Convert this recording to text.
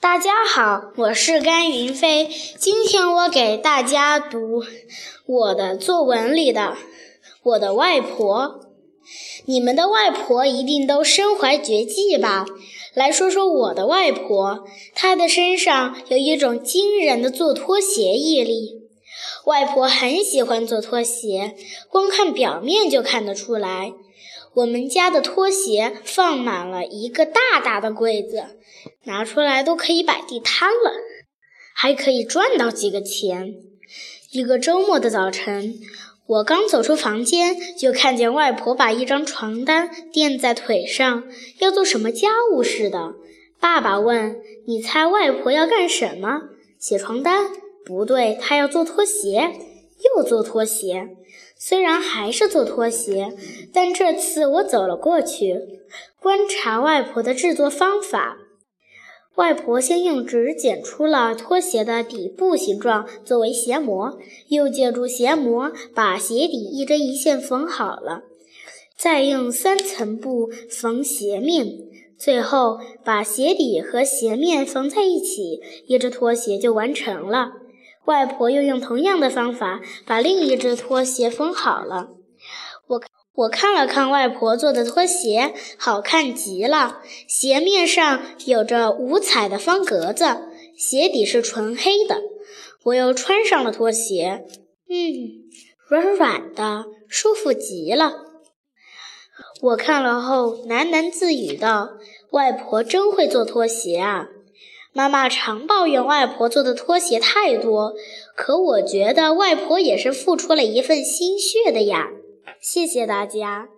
大家好，我是甘云飞。今天我给大家读我的作文里的我的外婆。你们的外婆一定都身怀绝技吧？来说说我的外婆，她的身上有一种惊人的做拖鞋毅力。外婆很喜欢做拖鞋，光看表面就看得出来。我们家的拖鞋放满了一个大大的柜子，拿出来都可以摆地摊了，还可以赚到几个钱。一个周末的早晨，我刚走出房间，就看见外婆把一张床单垫在腿上，要做什么家务似的。爸爸问：“你猜外婆要干什么？写床单？不对，她要做拖鞋。”又做拖鞋，虽然还是做拖鞋，但这次我走了过去，观察外婆的制作方法。外婆先用纸剪出了拖鞋的底部形状作为鞋模，又借助鞋模把鞋底一针一线缝好了，再用三层布缝鞋面，最后把鞋底和鞋面缝在一起，一只拖鞋就完成了。外婆又用同样的方法把另一只拖鞋缝好了。我我看了看外婆做的拖鞋，好看极了。鞋面上有着五彩的方格子，鞋底是纯黑的。我又穿上了拖鞋，嗯，软软的，舒服极了。我看了后喃喃自语道：“外婆真会做拖鞋啊！”妈妈常抱怨外婆做的拖鞋太多，可我觉得外婆也是付出了一份心血的呀。谢谢大家。